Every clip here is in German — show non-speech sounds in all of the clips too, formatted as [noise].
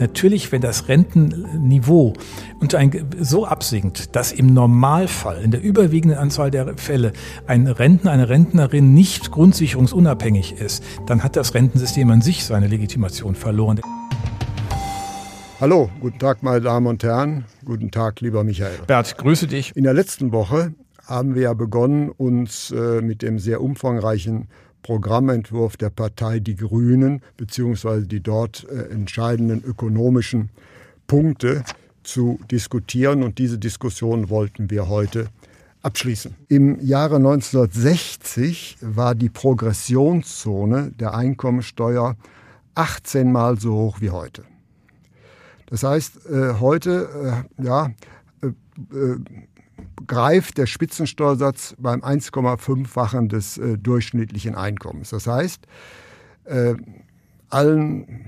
Natürlich, wenn das Rentenniveau unter ein, so absinkt, dass im Normalfall, in der überwiegenden Anzahl der Fälle, ein Rentner, eine Rentnerin nicht grundsicherungsunabhängig ist, dann hat das Rentensystem an sich seine Legitimation verloren. Hallo, guten Tag, meine Damen und Herren. Guten Tag, lieber Michael. Bert, grüße dich. In der letzten Woche haben wir ja begonnen, uns äh, mit dem sehr umfangreichen Programmentwurf der Partei Die Grünen beziehungsweise die dort äh, entscheidenden ökonomischen Punkte zu diskutieren. Und diese Diskussion wollten wir heute abschließen. Im Jahre 1960 war die Progressionszone der Einkommensteuer 18 Mal so hoch wie heute. Das heißt, äh, heute äh, ja, greift der Spitzensteuersatz beim 1,5-fachen des äh, durchschnittlichen Einkommens. Das heißt, äh, allen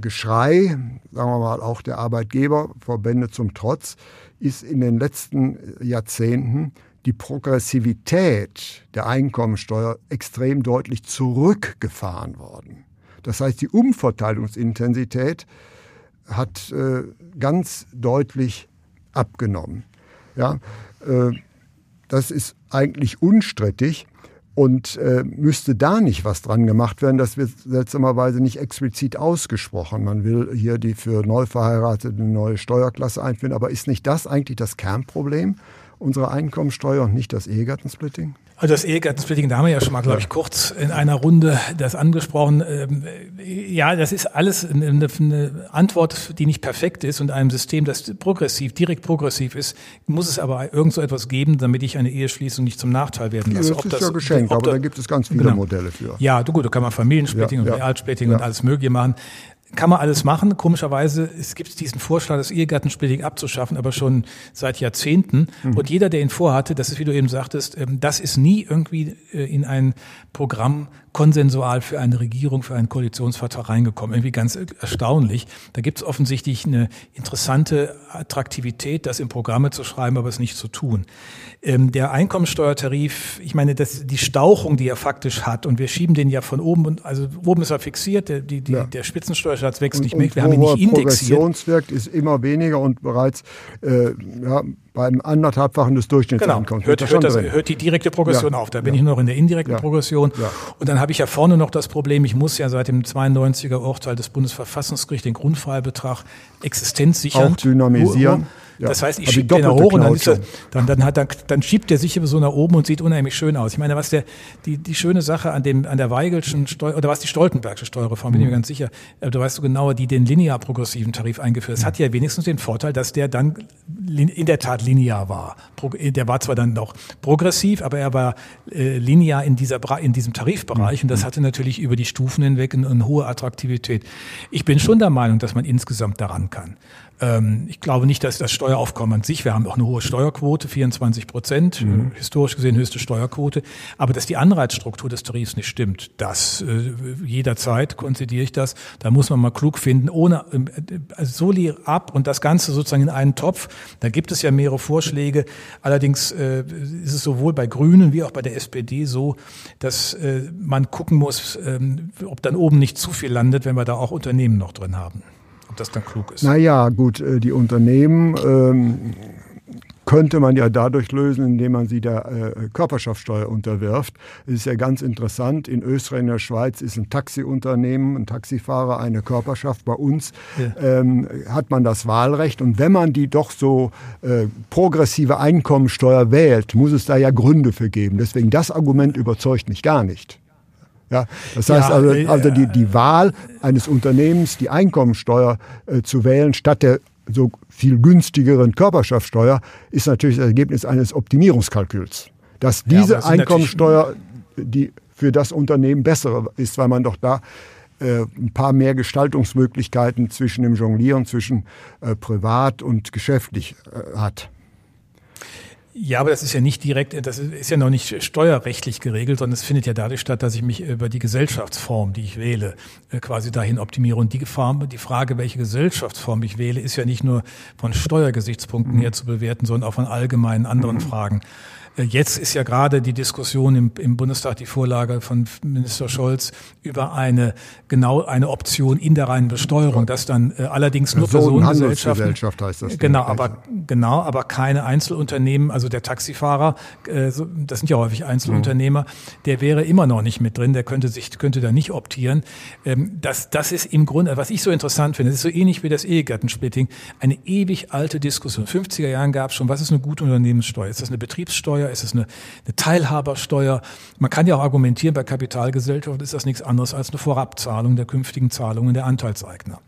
Geschrei, sagen wir mal auch der Arbeitgeberverbände zum Trotz, ist in den letzten Jahrzehnten die Progressivität der Einkommensteuer extrem deutlich zurückgefahren worden. Das heißt, die Umverteilungsintensität hat äh, ganz deutlich abgenommen. Ja, äh, das ist eigentlich unstrittig und äh, müsste da nicht was dran gemacht werden. Das wird seltsamerweise nicht explizit ausgesprochen. Man will hier die für Neuverheiratete eine neue Steuerklasse einführen, aber ist nicht das eigentlich das Kernproblem unserer Einkommensteuer und nicht das Ehegattensplitting? Also das Ehegattensplitting, da haben wir ja schon mal, glaube ich, kurz in einer Runde das angesprochen. Ähm, ja, das ist alles eine, Antwort, die nicht perfekt ist und einem System, das progressiv, direkt progressiv ist, muss es aber irgend so etwas geben, damit ich eine Eheschließung nicht zum Nachteil werden lasse. Das ist das, ja geschenkt, aber da gibt es ganz viele genau. Modelle für. Ja, du gut, da kann man Familiensplitting ja, und ja, Realsplitting ja. und alles Mögliche machen kann man alles machen. Komischerweise es gibt diesen Vorschlag, das Ehegattensplitting abzuschaffen, aber schon seit Jahrzehnten. Mhm. Und jeder, der ihn vorhatte, das ist, wie du eben sagtest, ähm, das ist nie irgendwie äh, in ein Programm konsensual für eine Regierung, für einen Koalitionsvertrag reingekommen. Irgendwie ganz erstaunlich. Da gibt es offensichtlich eine interessante Attraktivität, das in Programme zu schreiben, aber es nicht zu tun. Ähm, der Einkommensteuertarif, ich meine, das, die Stauchung, die er faktisch hat, und wir schieben den ja von oben, und also oben ist er fixiert, der, die, die, ja. der Spitzensteuersatz wächst und, nicht mehr, wir haben ihn nicht indexiert. Progressionswert ist immer weniger und bereits äh, ja, beim anderthalbfachen des Durchschnittseinkommens. Genau. Hört, hört, das, hört, die direkte Progression ja. auf. Da bin ja. ich noch in der indirekten ja. Progression. Und dann habe ich ja vorne noch das Problem, ich muss ja seit dem 92er Urteil des Bundesverfassungsgerichts den Grundfreibetrag existenzsichernd auch dynamisieren. Ja. Das heißt, ich schiebe den nach oben und dann, ist er, dann, dann, hat, dann, dann schiebt der sich so nach oben und sieht unheimlich schön aus. Ich meine, was der, die, die schöne Sache an dem, an der Weigelschen Steuer, oder was die Stoltenbergsche Steuerreform, bin ich mir mhm. ganz sicher, aber du weißt du genauer, die den linear progressiven Tarif eingeführt. Das hat ja wenigstens den Vorteil, dass der dann in der Tat linear war. Der war zwar dann noch progressiv, aber er war äh, linear in, dieser, in diesem Tarifbereich und das mhm. hatte natürlich über die Stufen hinweg eine, eine hohe Attraktivität. Ich bin schon der Meinung, dass man insgesamt daran kann. Ähm, ich glaube nicht, dass das Steueraufkommen an sich, wir haben auch eine hohe Steuerquote, 24 Prozent, mhm. historisch gesehen höchste Steuerquote, aber dass die Anreizstruktur des Tarifs nicht stimmt, das äh, jederzeit konzidiere ich das, da muss man mal klug finden, ohne äh, also Soli ab und das Ganze sozusagen in einen Topf, da gibt es ja mehrere Vorschläge, allerdings äh, ist es sowohl bei Grünen wie auch bei der SPD so, dass äh, man gucken muss, ähm, ob dann oben nicht zu viel landet, wenn wir da auch Unternehmen noch drin haben das dann klug ist. Naja, gut, äh, die Unternehmen ähm, könnte man ja dadurch lösen, indem man sie der äh, Körperschaftssteuer unterwirft. Es ist ja ganz interessant, in Österreich und der Schweiz ist ein Taxiunternehmen, ein Taxifahrer eine Körperschaft. Bei uns ja. ähm, hat man das Wahlrecht und wenn man die doch so äh, progressive Einkommensteuer wählt, muss es da ja Gründe für geben. Deswegen das Argument überzeugt mich gar nicht. Ja, das heißt ja, also, äh, also die, die Wahl eines Unternehmens, die Einkommensteuer äh, zu wählen, statt der so viel günstigeren Körperschaftssteuer, ist natürlich das Ergebnis eines Optimierungskalküls. Dass diese ja, Einkommensteuer, die für das Unternehmen bessere ist, weil man doch da äh, ein paar mehr Gestaltungsmöglichkeiten zwischen dem Jonglieren zwischen äh, privat und geschäftlich äh, hat. Ja, aber das ist ja nicht direkt, das ist ja noch nicht steuerrechtlich geregelt, sondern es findet ja dadurch statt, dass ich mich über die Gesellschaftsform, die ich wähle, äh, quasi dahin optimiere. Und die, Form, die Frage, welche Gesellschaftsform ich wähle, ist ja nicht nur von Steuergesichtspunkten her zu bewerten, sondern auch von allgemeinen anderen Fragen. Äh, jetzt ist ja gerade die Diskussion im, im, Bundestag, die Vorlage von Minister Scholz über eine genau eine Option in der reinen Besteuerung, dass dann äh, allerdings nur Personengesellschaften, heißt das. Genau, aber genau, aber keine Einzelunternehmen. Also der Taxifahrer, äh, das sind ja häufig Einzelunternehmer, mhm. der wäre immer noch nicht mit drin. Der könnte sich könnte da nicht optieren. Ähm, das das ist im Grunde, was ich so interessant finde, das ist so ähnlich wie das Ehegattensplitting, eine ewig alte Diskussion. 50er Jahren gab es schon, was ist eine gute Unternehmenssteuer? Ist das eine Betriebssteuer? Steuer? Ist es eine, eine Teilhabersteuer? Man kann ja auch argumentieren, bei Kapitalgesellschaften ist das nichts anderes als eine Vorabzahlung der künftigen Zahlungen der Anteilseigner.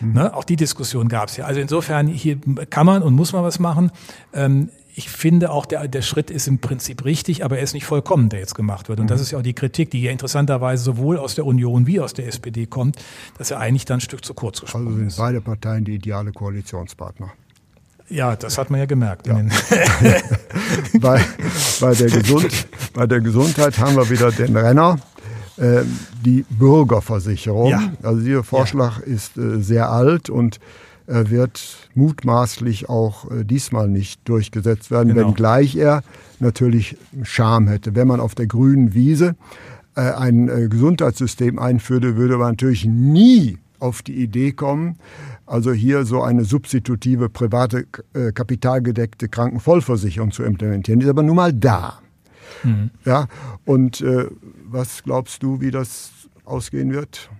Mhm. Ne? Auch die Diskussion gab es ja. Also insofern, hier kann man und muss man was machen. Ähm, ich finde auch, der, der Schritt ist im Prinzip richtig, aber er ist nicht vollkommen, der jetzt gemacht wird. Und das mhm. ist ja auch die Kritik, die ja interessanterweise sowohl aus der Union wie aus der SPD kommt, dass er eigentlich dann ein Stück zu kurz gesprungen also sind ist. beide Parteien die ideale Koalitionspartner. Ja, das hat man ja gemerkt. Ja. [laughs] bei, bei, der Gesund, bei der Gesundheit haben wir wieder den Renner, äh, die Bürgerversicherung. Ja. Also dieser Vorschlag ja. ist äh, sehr alt und er wird mutmaßlich auch äh, diesmal nicht durchgesetzt werden, genau. wenngleich er natürlich Charme hätte. Wenn man auf der grünen Wiese äh, ein äh, Gesundheitssystem einführte, würde man natürlich nie auf die Idee kommen, also hier so eine substitutive private äh, kapitalgedeckte Krankenvollversicherung zu implementieren. Die ist aber nun mal da. Mhm. Ja, und äh, was glaubst du, wie das ausgehen wird?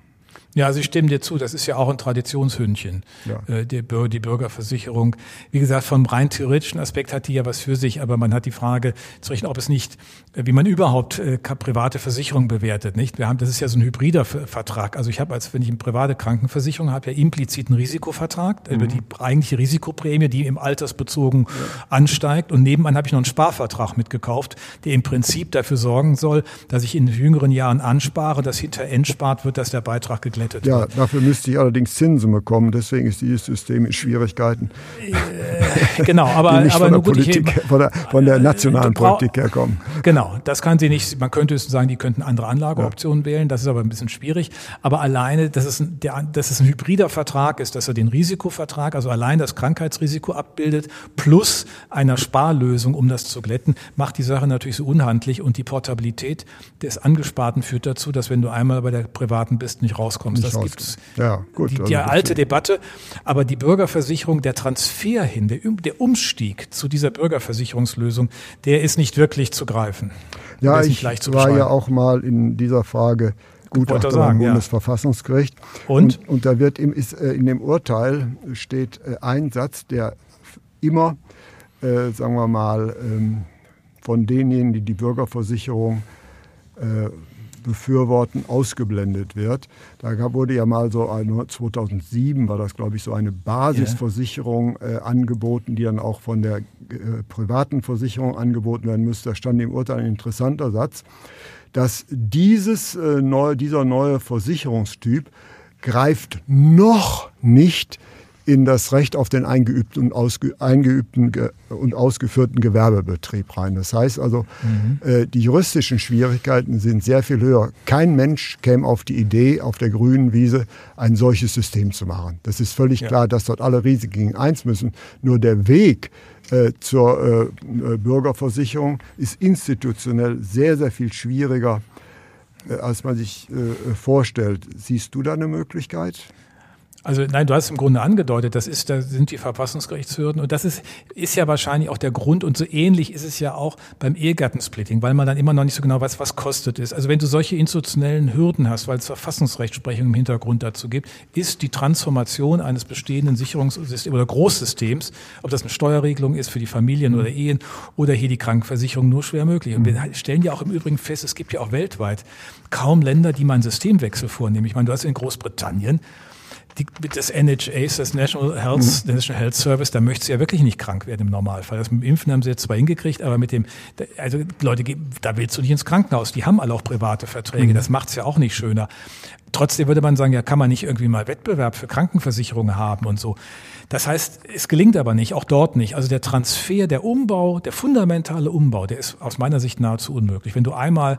Ja, also ich stimme dir zu, das ist ja auch ein Traditionshündchen, ja. äh, die, die Bürgerversicherung. Wie gesagt, vom rein theoretischen Aspekt hat die ja was für sich, aber man hat die Frage zu richten, ob es nicht, äh, wie man überhaupt äh, private Versicherungen bewertet, nicht? Wir haben, das ist ja so ein hybrider Vertrag. Also ich habe, als wenn ich eine private Krankenversicherung habe, ja implizit einen Risikovertrag mhm. über die eigentliche Risikoprämie, die im Altersbezogen ja. ansteigt. Und nebenan habe ich noch einen Sparvertrag mitgekauft, der im Prinzip dafür sorgen soll, dass ich in jüngeren Jahren anspare, dass hinter entspart wird, dass der Beitrag geglättet geglättet ja, wird. dafür müsste ich allerdings Zinsen bekommen. Deswegen ist dieses System in Schwierigkeiten. Äh, genau, aber, die nicht aber von, der gut, Politik, ich, von, der, von der nationalen Politik herkommen. Genau, das kann sie nicht. Man könnte sagen, die könnten andere Anlageoptionen ja. wählen. Das ist aber ein bisschen schwierig. Aber alleine, dass es, ein, der, dass es ein hybrider Vertrag ist, dass er den Risikovertrag, also allein das Krankheitsrisiko abbildet, plus einer Sparlösung, um das zu glätten, macht die Sache natürlich so unhandlich und die Portabilität des Angesparten führt dazu, dass wenn du einmal bei der privaten bist, nicht rauskommst rauskommst. Das gibt's. Ja, gut. Die, die also alte Debatte. Aber die Bürgerversicherung, der Transfer hin, der, der Umstieg zu dieser Bürgerversicherungslösung, der ist nicht wirklich zu greifen. Ja, ich war ja auch mal in dieser Frage Gutachter sagen, beim Bundesverfassungsgericht. Ja. Und? und? Und, da wird im, ist, äh, in dem Urteil steht äh, ein Satz, der immer, äh, sagen wir mal, ähm, von denjenigen, die die Bürgerversicherung äh, befürworten, ausgeblendet wird. Da wurde ja mal so, 2007 war das, glaube ich, so eine Basisversicherung äh, angeboten, die dann auch von der äh, privaten Versicherung angeboten werden müsste. Da stand im Urteil ein interessanter Satz, dass dieses, äh, neue, dieser neue Versicherungstyp greift noch nicht in das Recht auf den eingeübten und, ausge, eingeübten und ausgeführten Gewerbebetrieb rein. Das heißt also, mhm. äh, die juristischen Schwierigkeiten sind sehr viel höher. Kein Mensch käme auf die Idee, auf der grünen Wiese ein solches System zu machen. Das ist völlig ja. klar, dass dort alle Risiken eins müssen. Nur der Weg äh, zur äh, äh Bürgerversicherung ist institutionell sehr, sehr viel schwieriger, äh, als man sich äh, vorstellt. Siehst du da eine Möglichkeit? Also nein, du hast im Grunde angedeutet, das ist, da sind die Verfassungsgerichtshürden und das ist, ist ja wahrscheinlich auch der Grund und so ähnlich ist es ja auch beim Ehegattensplitting, weil man dann immer noch nicht so genau weiß, was kostet es. Also wenn du solche institutionellen Hürden hast, weil es Verfassungsrechtsprechung im Hintergrund dazu gibt, ist die Transformation eines bestehenden Sicherungssystems oder Großsystems, ob das eine Steuerregelung ist für die Familien oder Ehen oder hier die Krankenversicherung nur schwer möglich. Und wir stellen ja auch im Übrigen fest, es gibt ja auch weltweit kaum Länder, die mal einen Systemwechsel vornehmen. Ich meine, du hast in Großbritannien die, das NHS, das National Health, mhm. National Health Service, da möchtest du ja wirklich nicht krank werden im Normalfall. Das mit dem Impfen haben sie jetzt zwar hingekriegt, aber mit dem, also Leute, da willst du nicht ins Krankenhaus. Die haben alle auch private Verträge. Mhm. Das macht's ja auch nicht schöner. Trotzdem würde man sagen, ja, kann man nicht irgendwie mal Wettbewerb für Krankenversicherungen haben und so. Das heißt, es gelingt aber nicht, auch dort nicht. Also der Transfer, der Umbau, der fundamentale Umbau, der ist aus meiner Sicht nahezu unmöglich. Wenn du einmal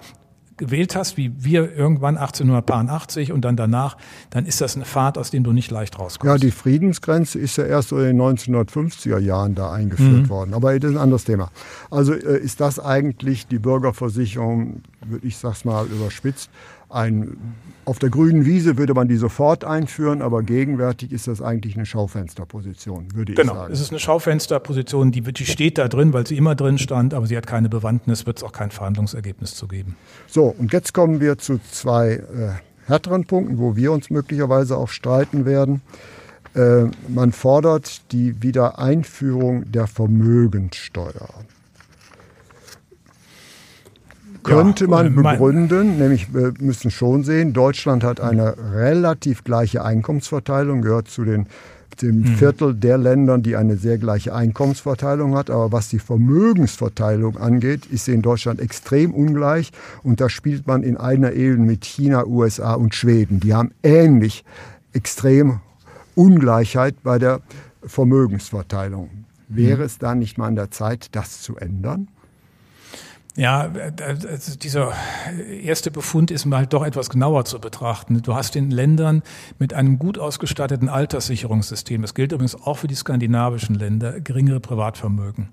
gewählt hast, wie wir irgendwann 1880 und dann danach, dann ist das eine Fahrt, aus dem du nicht leicht rauskommst. Ja, die Friedensgrenze ist ja erst so in den 1950er Jahren da eingeführt mhm. worden. Aber das ist ein anderes Thema. Also äh, ist das eigentlich die Bürgerversicherung, ich sag's mal überspitzt, ein, auf der grünen Wiese würde man die sofort einführen, aber gegenwärtig ist das eigentlich eine Schaufensterposition, würde genau, ich sagen. Genau, es ist eine Schaufensterposition, die, die steht da drin, weil sie immer drin stand, aber sie hat keine Bewandtnis, wird es auch kein Verhandlungsergebnis zu geben. So, und jetzt kommen wir zu zwei äh, härteren Punkten, wo wir uns möglicherweise auch streiten werden. Äh, man fordert die Wiedereinführung der Vermögenssteuer könnte man begründen, nämlich wir müssen schon sehen, Deutschland hat eine relativ gleiche Einkommensverteilung, gehört zu den dem mhm. Viertel der Ländern, die eine sehr gleiche Einkommensverteilung hat. Aber was die Vermögensverteilung angeht, ist sie in Deutschland extrem ungleich. Und da spielt man in einer Ehe mit China, USA und Schweden. Die haben ähnlich extrem Ungleichheit bei der Vermögensverteilung. Wäre mhm. es da nicht mal an der Zeit, das zu ändern? Ja, also dieser erste Befund ist mal doch etwas genauer zu betrachten. Du hast in Ländern mit einem gut ausgestatteten Alterssicherungssystem, das gilt übrigens auch für die skandinavischen Länder, geringere Privatvermögen.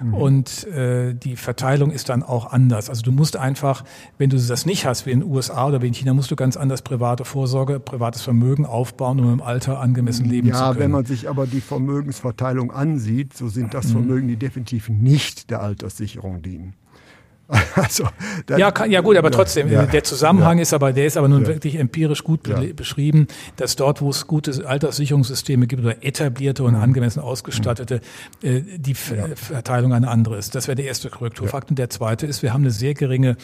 Mhm. Und äh, die Verteilung ist dann auch anders. Also du musst einfach, wenn du das nicht hast, wie in den USA oder wie in China, musst du ganz anders private Vorsorge, privates Vermögen aufbauen, um im Alter angemessen leben ja, zu können. Ja, wenn man sich aber die Vermögensverteilung ansieht, so sind das. Vermögen, die definitiv nicht der Alterssicherung dienen. [laughs] Also, ja, kann, ja gut, aber trotzdem, ja, der Zusammenhang ja. ist aber, der ist aber nun wirklich empirisch gut beschrieben, dass dort, wo es gute Alterssicherungssysteme gibt oder etablierte und mhm. angemessen ausgestattete, äh, die Verteilung eine andere ist. Das wäre der erste Korrekturfakt. Und der zweite ist, wir haben eine sehr geringe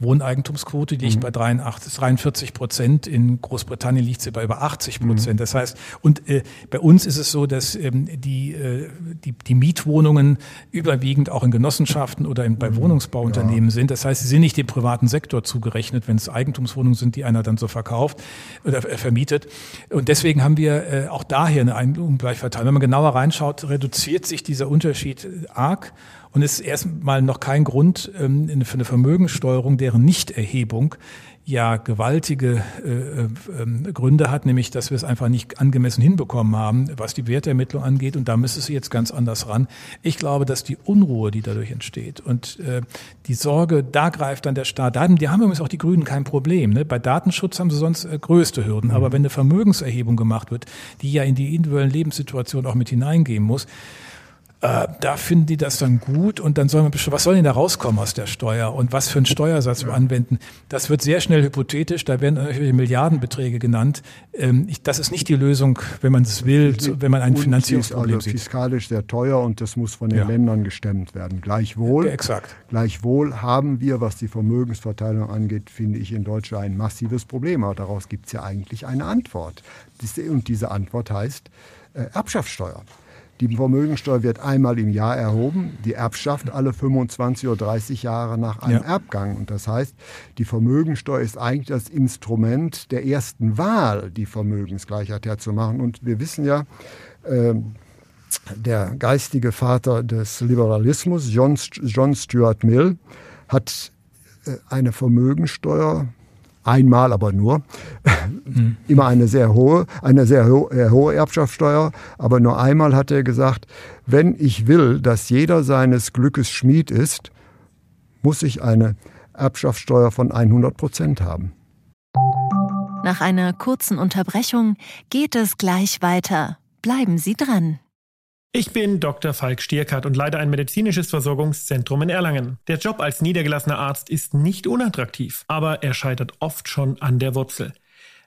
Wohneigentumsquote, die liegt mhm. bei 83, 43 Prozent. In Großbritannien liegt sie bei über 80 Prozent. Mhm. Das heißt, und äh, bei uns ist es so, dass ähm, die, äh, die, die Mietwohnungen überwiegend auch in Genossenschaften oder in, bei mhm. Wohnungsbauunternehmen Unternehmen sind. Das heißt, sie sind nicht dem privaten Sektor zugerechnet, wenn es Eigentumswohnungen sind, die einer dann so verkauft oder äh, vermietet. Und deswegen haben wir äh, auch daher eine Ungleichverteilung. Wenn man genauer reinschaut, reduziert sich dieser Unterschied arg und ist erstmal noch kein Grund ähm, für eine Vermögenssteuerung, deren Nichterhebung ja gewaltige äh, äh, Gründe hat, nämlich dass wir es einfach nicht angemessen hinbekommen haben, was die Wertermittlung angeht. Und da müsste sie jetzt ganz anders ran. Ich glaube, dass die Unruhe, die dadurch entsteht und äh, die Sorge, da greift dann der Staat. Da haben, die haben übrigens auch die Grünen kein Problem. Ne? Bei Datenschutz haben sie sonst äh, größte Hürden. Mhm. Aber wenn eine Vermögenserhebung gemacht wird, die ja in die individuellen Lebenssituationen auch mit hineingehen muss, äh, da finden die das dann gut und dann soll man bestimmt, was soll denn da rauskommen aus der Steuer und was für einen Steuersatz wir anwenden? Das wird sehr schnell hypothetisch, da werden irgendwelche Milliardenbeträge genannt. Ähm, ich, das ist nicht die Lösung, wenn man es will, wenn man ein Finanzierungsproblem also sieht. fiskalisch sehr teuer und das muss von den ja. Ländern gestemmt werden. Gleichwohl, ja, exakt. gleichwohl haben wir, was die Vermögensverteilung angeht, finde ich in Deutschland ein massives Problem. Aber daraus gibt es ja eigentlich eine Antwort. Und diese Antwort heißt äh, Erbschaftssteuer. Die Vermögensteuer wird einmal im Jahr erhoben, die Erbschaft alle 25 oder 30 Jahre nach einem ja. Erbgang. Und das heißt, die Vermögensteuer ist eigentlich das Instrument der ersten Wahl, die Vermögensgleichheit herzumachen. Und wir wissen ja, äh, der geistige Vater des Liberalismus, John, John Stuart Mill, hat äh, eine Vermögensteuer einmal aber nur, [laughs] mhm. immer eine sehr hohe, eine sehr äh, hohe Erbschaftssteuer, aber nur einmal hat er gesagt, wenn ich will, dass jeder seines Glückes Schmied ist, muss ich eine Erbschaftssteuer von 100 Prozent haben. Nach einer kurzen Unterbrechung geht es gleich weiter. Bleiben Sie dran. Ich bin Dr. Falk Stierkart und leite ein medizinisches Versorgungszentrum in Erlangen. Der Job als niedergelassener Arzt ist nicht unattraktiv, aber er scheitert oft schon an der Wurzel.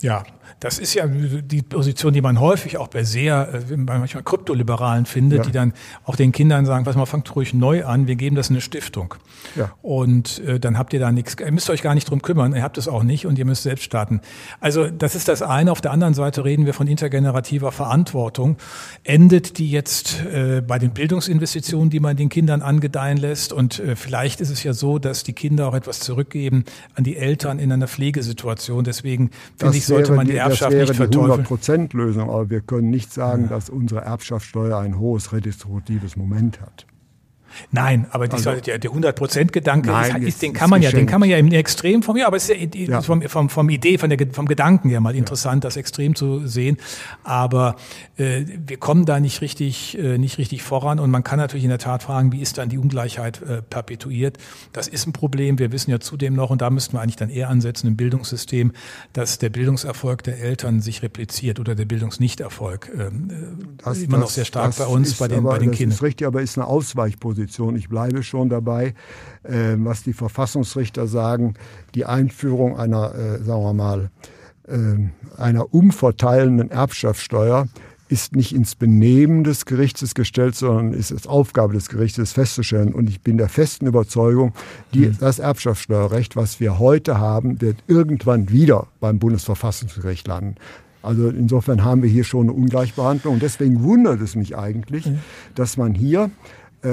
Ja, das ist ja die Position, die man häufig auch bei sehr, äh, bei manchmal Kryptoliberalen findet, ja. die dann auch den Kindern sagen, pass mal, fangt ruhig neu an, wir geben das eine Stiftung. Ja. Und äh, dann habt ihr da nichts, ihr müsst euch gar nicht drum kümmern, ihr habt es auch nicht und ihr müsst selbst starten. Also das ist das eine. Auf der anderen Seite reden wir von intergenerativer Verantwortung. Endet die jetzt äh, bei den Bildungsinvestitionen, die man den Kindern angedeihen lässt? Und äh, vielleicht ist es ja so, dass die Kinder auch etwas zurückgeben an die Eltern in einer Pflegesituation. Deswegen finde ich, sollte man die Erbschaft das wäre nicht verteufeln. die 100%-Lösung, aber wir können nicht sagen, ja. dass unsere Erbschaftssteuer ein hohes redistributives Moment hat. Nein, aber also, der, der 100%-Gedanke, den kann man ja, den kann man ja im Extrem vom, ja, aber es ist ja, ja. Vom, vom, vom Idee, von der, vom Gedanken ja mal interessant, ja. das Extrem zu sehen. Aber äh, wir kommen da nicht richtig, äh, nicht richtig voran und man kann natürlich in der Tat fragen, wie ist dann die Ungleichheit äh, perpetuiert? Das ist ein Problem. Wir wissen ja zudem noch, und da müssten wir eigentlich dann eher ansetzen im Bildungssystem, dass der Bildungserfolg der Eltern sich repliziert oder der Bildungsnichterfolg äh, das, immer das, noch sehr stark bei uns, bei den, aber, bei den Kindern. Das ist richtig, aber ist eine Ausweichposition. Position. Ich bleibe schon dabei, äh, was die Verfassungsrichter sagen, die Einführung einer, äh, sagen wir mal, äh, einer umverteilenden Erbschaftssteuer ist nicht ins Benehmen des Gerichtes gestellt, sondern ist es Aufgabe des Gerichtes festzustellen. Und ich bin der festen Überzeugung, die, hm. das Erbschaftssteuerrecht, was wir heute haben, wird irgendwann wieder beim Bundesverfassungsgericht landen. Also insofern haben wir hier schon eine Ungleichbehandlung. Und deswegen wundert es mich eigentlich, mhm. dass man hier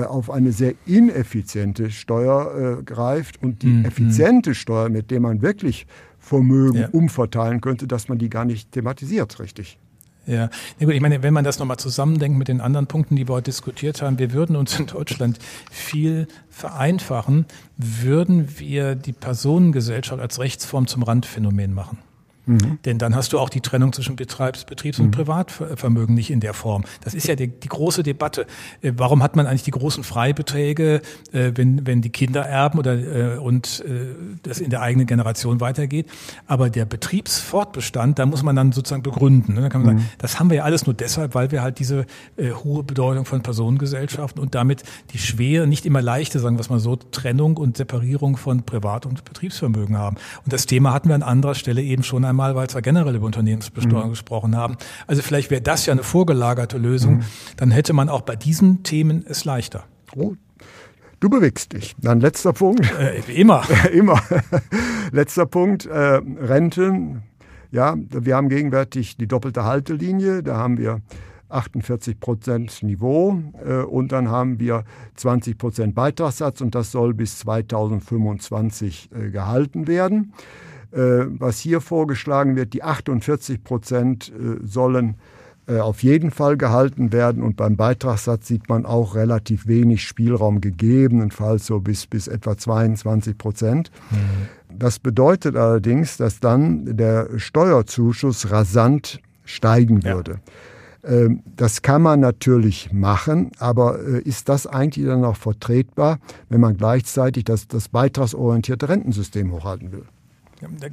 auf eine sehr ineffiziente Steuer äh, greift und die mhm. effiziente Steuer, mit der man wirklich Vermögen ja. umverteilen könnte, dass man die gar nicht thematisiert, richtig. Ja, ich meine, wenn man das nochmal zusammendenkt mit den anderen Punkten, die wir heute diskutiert haben, wir würden uns in Deutschland viel vereinfachen, würden wir die Personengesellschaft als Rechtsform zum Randphänomen machen. Mhm. Denn dann hast du auch die Trennung zwischen Betriebs-, Betriebs und mhm. Privatvermögen nicht in der Form. Das ist ja die, die, große Debatte. Äh, warum hat man eigentlich die großen Freibeträge, äh, wenn, wenn die Kinder erben oder äh, und das in der eigenen Generation weitergeht? Aber der Betriebsfortbestand, da muss man dann sozusagen begründen. Ne? Da kann man mhm. sagen, das haben wir ja alles nur deshalb, weil wir halt diese hohe Bedeutung von Personengesellschaften und damit die schwere, nicht immer leichte, sagen wir es mal so, Trennung und Separierung von Privat- und Betriebsvermögen haben. Und das Thema hatten wir an anderer Stelle eben schon einmal, weil wir generell über Unternehmensbesteuerung mhm. gesprochen haben. Also vielleicht wäre das ja eine vorgelagerte Lösung. Mhm. Dann hätte man auch bei diesen Themen es leichter. Oh. Du bewegst dich. Dann letzter Punkt. Äh, immer. [laughs] immer. letzter Punkt, äh, Renten. Ja, wir haben gegenwärtig die doppelte Haltelinie. Da haben wir 48 Prozent Niveau äh, und dann haben wir 20 Prozent Beitragssatz und das soll bis 2025 äh, gehalten werden. Äh, was hier vorgeschlagen wird, die 48 Prozent äh, sollen äh, auf jeden Fall gehalten werden und beim Beitragssatz sieht man auch relativ wenig Spielraum, gegebenenfalls so bis, bis etwa 22 Prozent. Mhm. Das bedeutet allerdings, dass dann der Steuerzuschuss rasant steigen würde. Ja. Ähm, das kann man natürlich machen, aber ist das eigentlich dann auch vertretbar, wenn man gleichzeitig das, das beitragsorientierte Rentensystem hochhalten will?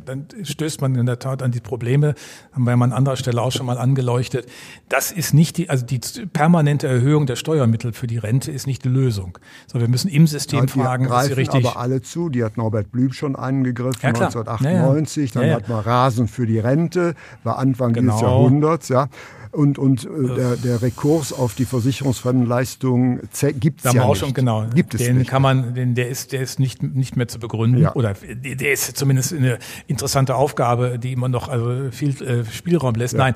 Dann stößt man in der Tat an die Probleme, haben wir ja mal an anderer Stelle auch schon mal angeleuchtet. Das ist nicht die, also die permanente Erhöhung der Steuermittel für die Rente ist nicht die Lösung. So, wir müssen im System ja, fragen, was sie richtig. aber alle zu. Die hat Norbert Blüm schon angegriffen, ja, 1998. Ja, dann hat man Rasen für die Rente, war Anfang genau. dieses Jahrhunderts, ja. Und, und äh, der, der Rekurs auf die versicherungsfremden Leistungen gibt es ja auch schon, genau. Gibt es den nicht. kann man, den, der ist, der ist nicht, nicht mehr zu begründen. Ja. Oder der ist zumindest eine interessante Aufgabe, die immer noch also viel äh, Spielraum lässt. Ja. Nein,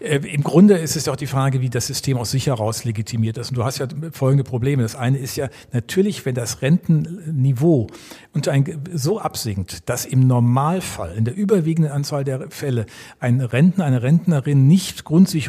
äh, im Grunde ist es ja auch die Frage, wie das System aus sich heraus legitimiert ist. Und du hast ja folgende Probleme. Das eine ist ja natürlich, wenn das Rentenniveau unter ein, so absinkt, dass im Normalfall, in der überwiegenden Anzahl der Fälle, ein Rentner, eine Rentnerin nicht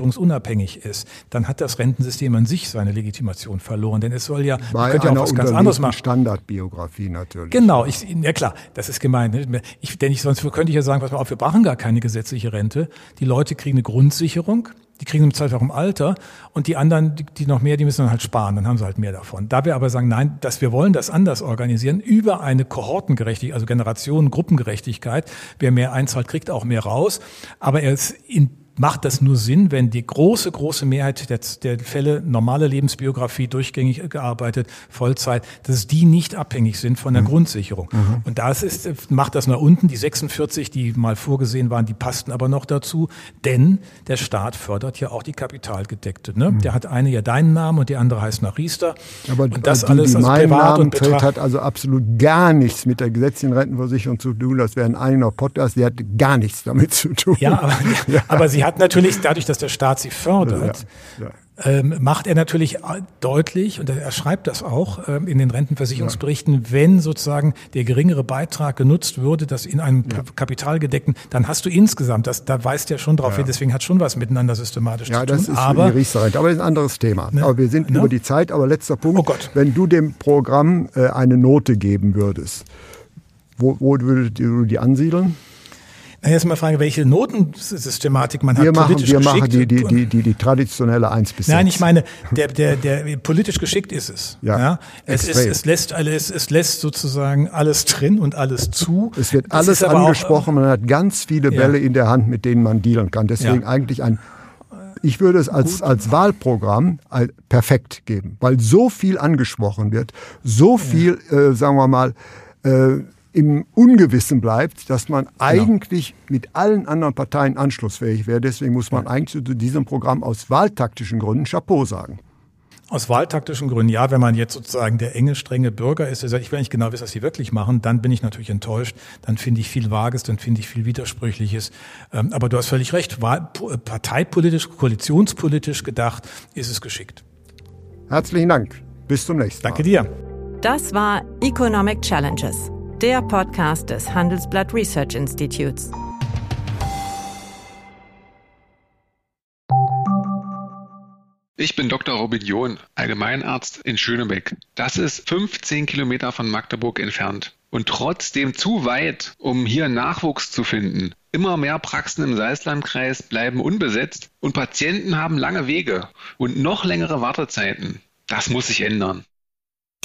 grundsicherungsunabhängig ist, dann hat das Rentensystem an sich seine Legitimation verloren. Denn es soll ja, Bei könnte ja auch was ganz anderes machen. Standardbiografie natürlich. Genau, ich, ja klar, das ist gemein. Ich, denn ich, sonst könnte ich ja sagen, pass mal auf, wir brauchen gar keine gesetzliche Rente. Die Leute kriegen eine Grundsicherung die kriegen im im Alter und die anderen, die, die, noch mehr, die müssen dann halt sparen, dann haben sie halt mehr davon. Da wir aber sagen, nein, dass wir wollen das anders organisieren, über eine Kohortengerechtigkeit, also Generationen, Gruppengerechtigkeit, wer mehr einzahlt, kriegt auch mehr raus, aber er ist in macht das nur Sinn, wenn die große, große Mehrheit der, der Fälle, normale Lebensbiografie, durchgängig gearbeitet, Vollzeit, dass die nicht abhängig sind von der mhm. Grundsicherung. Mhm. Und das ist, macht das nach unten, die 46, die mal vorgesehen waren, die passten aber noch dazu, denn der Staat fördert ja auch die Kapitalgedeckte. Ne? Mhm. Der hat eine ja deinen Namen und die andere heißt nach Riester. Aber und das die, alles die also privat Namen und hat also absolut gar nichts mit der gesetzlichen Rentenversicherung zu tun. Das wäre ein eigener Podcast, die hat gar nichts damit zu tun. Ja, aber, [laughs] ja. aber sie hat natürlich, dadurch, dass der Staat sie fördert, ja, ja. Ähm, macht er natürlich deutlich, und er schreibt das auch ähm, in den Rentenversicherungsberichten, wenn sozusagen der geringere Beitrag genutzt würde, das in einem kapitalgedeckten, dann hast du insgesamt, das, da weist er schon drauf hin, deswegen hat schon was miteinander systematisch zu tun. Ja, das ist aber, die Riester aber das ist ein anderes Thema. Ne? Aber wir sind ne? über die Zeit, aber letzter Punkt. Oh Gott. Wenn du dem Programm äh, eine Note geben würdest, wo, wo würdest du die ansiedeln? Na, jetzt mal fragen, welche Notensystematik man wir hat. Machen, politisch wir geschickt. machen die, die, die, die, die traditionelle 1 bis 6. Nein, ich meine, der, der, der, politisch geschickt ist es. Ja, ja? Es, ist, es, lässt alles, es lässt sozusagen alles drin und alles zu. Es wird alles angesprochen, auch, man hat ganz viele Bälle ja. in der Hand, mit denen man dealen kann. Deswegen ja. eigentlich ein ich würde es als, als Wahlprogramm perfekt geben, weil so viel angesprochen wird, so viel, äh, sagen wir mal, äh, im Ungewissen bleibt, dass man genau. eigentlich mit allen anderen Parteien anschlussfähig wäre. Deswegen muss man eigentlich zu diesem Programm aus wahltaktischen Gründen Chapeau sagen. Aus wahltaktischen Gründen, ja, wenn man jetzt sozusagen der enge, strenge Bürger ist, der sagt, ich will nicht genau wissen, was sie wirklich machen, dann bin ich natürlich enttäuscht. Dann finde ich viel Vages, dann finde ich viel Widersprüchliches. Ähm, aber du hast völlig recht, parteipolitisch, koalitionspolitisch gedacht, ist es geschickt. Herzlichen Dank. Bis zum nächsten Mal. Danke dir. Das war Economic Challenges der Podcast des Handelsblatt Research Institutes. Ich bin Dr. Robin John, Allgemeinarzt in Schönebeck. Das ist 15 Kilometer von Magdeburg entfernt und trotzdem zu weit, um hier Nachwuchs zu finden. Immer mehr Praxen im Salzlandkreis bleiben unbesetzt und Patienten haben lange Wege und noch längere Wartezeiten. Das muss sich ändern.